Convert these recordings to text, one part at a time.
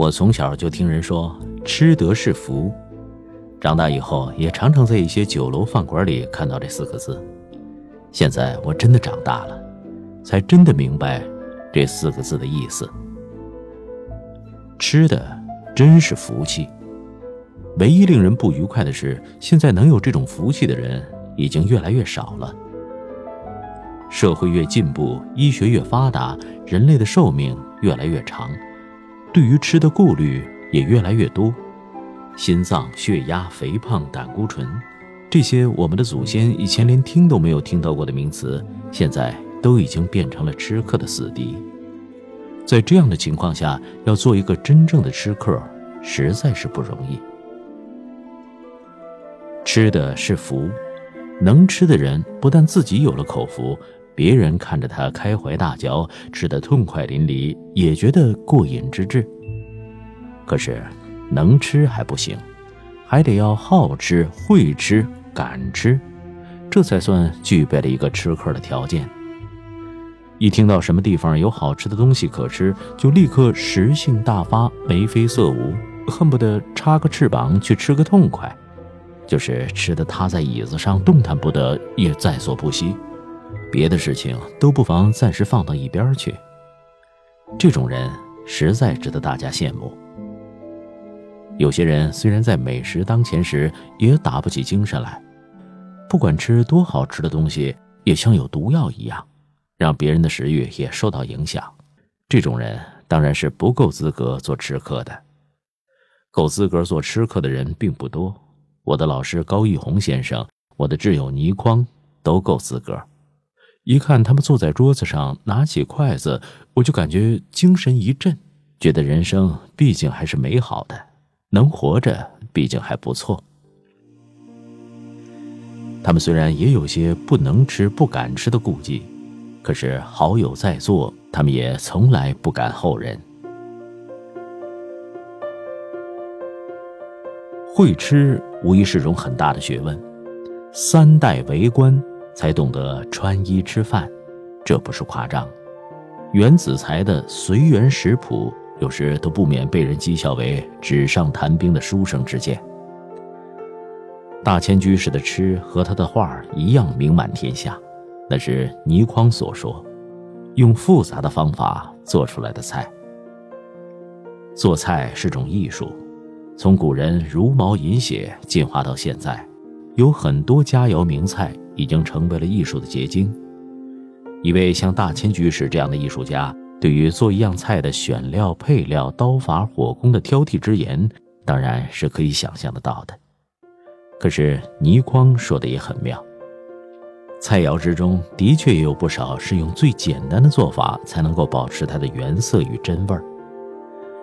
我从小就听人说吃得是福，长大以后也常常在一些酒楼饭馆里看到这四个字。现在我真的长大了，才真的明白这四个字的意思。吃的真是福气。唯一令人不愉快的是，现在能有这种福气的人已经越来越少了。社会越进步，医学越发达，人类的寿命越来越长，对于吃的顾虑也越来越多。心脏、血压、肥胖、胆固醇，这些我们的祖先以前连听都没有听到过的名词，现在都已经变成了吃客的死敌。在这样的情况下，要做一个真正的吃客，实在是不容易。吃的是福，能吃的人不但自己有了口福。别人看着他开怀大嚼，吃得痛快淋漓，也觉得过瘾之至。可是，能吃还不行，还得要好吃、会吃、敢吃，这才算具备了一个吃客的条件。一听到什么地方有好吃的东西可吃，就立刻食性大发，眉飞色舞，恨不得插个翅膀去吃个痛快，就是吃的趴在椅子上动弹不得，也在所不惜。别的事情都不妨暂时放到一边去。这种人实在值得大家羡慕。有些人虽然在美食当前时也打不起精神来，不管吃多好吃的东西，也像有毒药一样，让别人的食欲也受到影响。这种人当然是不够资格做吃客的。够资格做吃客的人并不多。我的老师高玉红先生，我的挚友倪匡都够资格。一看他们坐在桌子上，拿起筷子，我就感觉精神一振，觉得人生毕竟还是美好的，能活着毕竟还不错。他们虽然也有些不能吃、不敢吃的顾忌，可是好友在座，他们也从来不敢后人。会吃无疑是种很大的学问，三代为官。才懂得穿衣吃饭，这不是夸张。袁子才的《随园食谱》有时都不免被人讥笑为纸上谈兵的书生之见。大千居士的吃和他的画一样名满天下，那是倪匡所说，用复杂的方法做出来的菜。做菜是种艺术，从古人茹毛饮血进化到现在，有很多佳肴名菜。已经成为了艺术的结晶。一位像大千居士这样的艺术家，对于做一样菜的选料、配料、刀法、火功的挑剔之言，当然是可以想象得到的。可是倪匡说的也很妙，菜肴之中的确也有不少是用最简单的做法才能够保持它的原色与真味儿。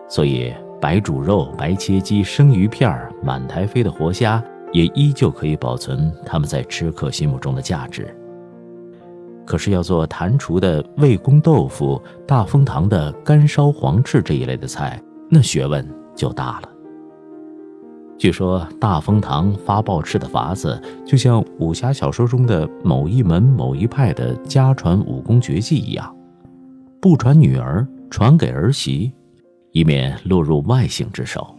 所以白煮肉、白切鸡、生鱼片、满台飞的活虾。也依旧可以保存他们在吃客心目中的价值。可是要做坛厨的魏公豆腐、大风堂的干烧黄翅这一类的菜，那学问就大了。据说大风堂发报翅的法子，就像武侠小说中的某一门某一派的家传武功绝技一样，不传女儿，传给儿媳，以免落入外姓之手。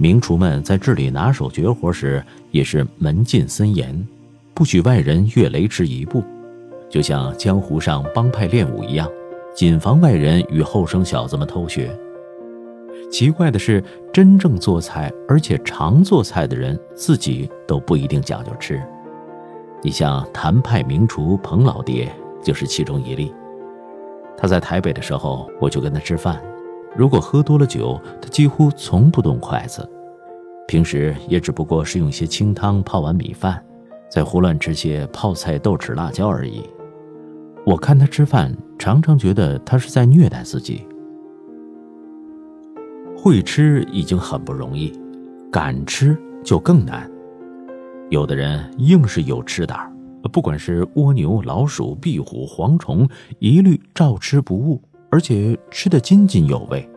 名厨们在治理拿手绝活时，也是门禁森严，不许外人越雷池一步，就像江湖上帮派练武一样，谨防外人与后生小子们偷学。奇怪的是，真正做菜而且常做菜的人，自己都不一定讲究吃。你像谭派名厨彭老爹，就是其中一例。他在台北的时候，我就跟他吃饭。如果喝多了酒，他几乎从不动筷子。平时也只不过是用些清汤泡碗米饭，再胡乱吃些泡菜、豆豉、辣椒而已。我看他吃饭，常常觉得他是在虐待自己。会吃已经很不容易，敢吃就更难。有的人硬是有吃胆儿，不管是蜗牛、老鼠、壁虎、蝗虫，一律照吃不误。而且吃得津津有味。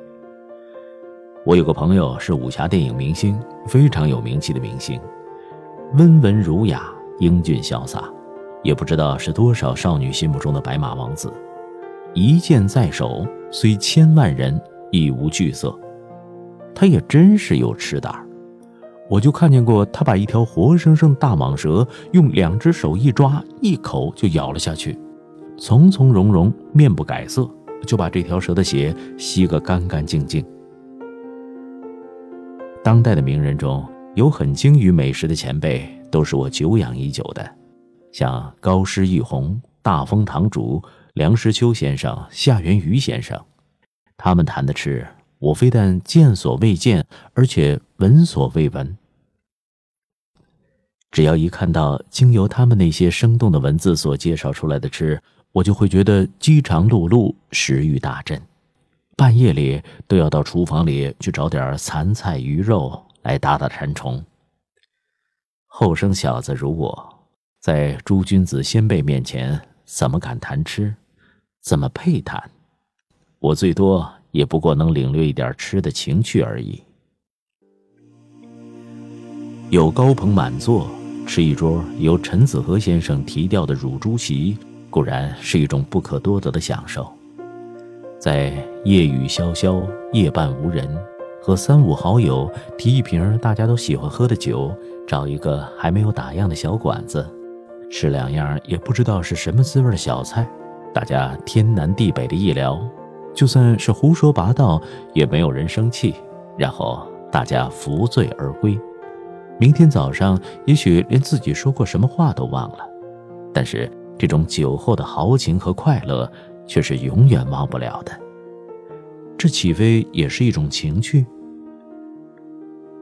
我有个朋友是武侠电影明星，非常有名气的明星，温文儒雅、英俊潇洒，也不知道是多少少女心目中的白马王子。一剑在手，虽千万人，亦无惧色。他也真是有吃胆儿。我就看见过他把一条活生生大蟒蛇用两只手一抓，一口就咬了下去，从从容容，面不改色，就把这条蛇的血吸个干干净净。当代的名人中有很精于美食的前辈，都是我久仰已久的，像高师玉红、大风堂主梁实秋先生、夏元瑜先生，他们谈的吃，我非但见所未见，而且闻所未闻。只要一看到经由他们那些生动的文字所介绍出来的吃，我就会觉得饥肠辘辘，食欲大振，半夜里都要到厨房里去找点残菜鱼肉来打打馋虫。后生小子如我，在诸君子先辈面前，怎么敢谈吃？怎么配谈？我最多也不过能领略一点吃的情趣而已。有高朋满座。吃一桌由陈子和先生提调的乳猪席，固然是一种不可多得的享受。在夜雨潇潇、夜半无人，和三五好友提一瓶大家都喜欢喝的酒，找一个还没有打烊的小馆子，吃两样也不知道是什么滋味的小菜，大家天南地北的一聊，就算是胡说八道，也没有人生气，然后大家扶醉而归。明天早上，也许连自己说过什么话都忘了，但是这种酒后的豪情和快乐，却是永远忘不了的。这岂非也是一种情趣？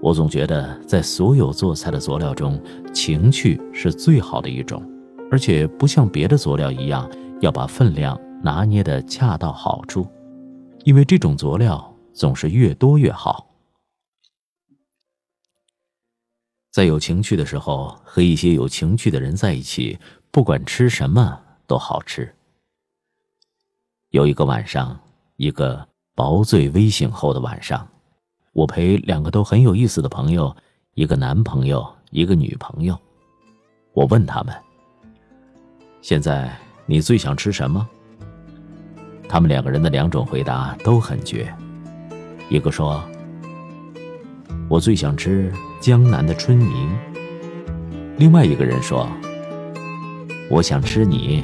我总觉得，在所有做菜的佐料中，情趣是最好的一种，而且不像别的佐料一样要把分量拿捏得恰到好处，因为这种佐料总是越多越好。在有情趣的时候，和一些有情趣的人在一起，不管吃什么都好吃。有一个晚上，一个薄醉微醒后的晚上，我陪两个都很有意思的朋友，一个男朋友，一个女朋友。我问他们：“现在你最想吃什么？”他们两个人的两种回答都很绝。一个说：“我最想吃。”江南的春泥。另外一个人说：“我想吃你。”